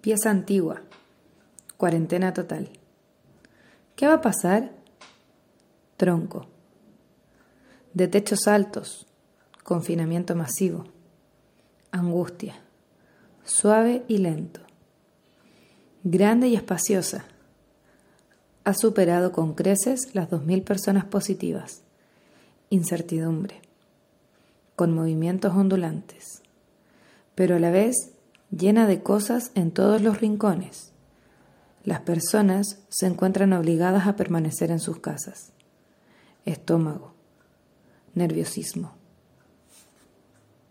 Pieza antigua. Cuarentena total. ¿Qué va a pasar? Tronco. De techos altos. Confinamiento masivo. Angustia. Suave y lento. Grande y espaciosa. Ha superado con creces las 2.000 personas positivas. Incertidumbre. Con movimientos ondulantes. Pero a la vez llena de cosas en todos los rincones. Las personas se encuentran obligadas a permanecer en sus casas. Estómago. Nerviosismo.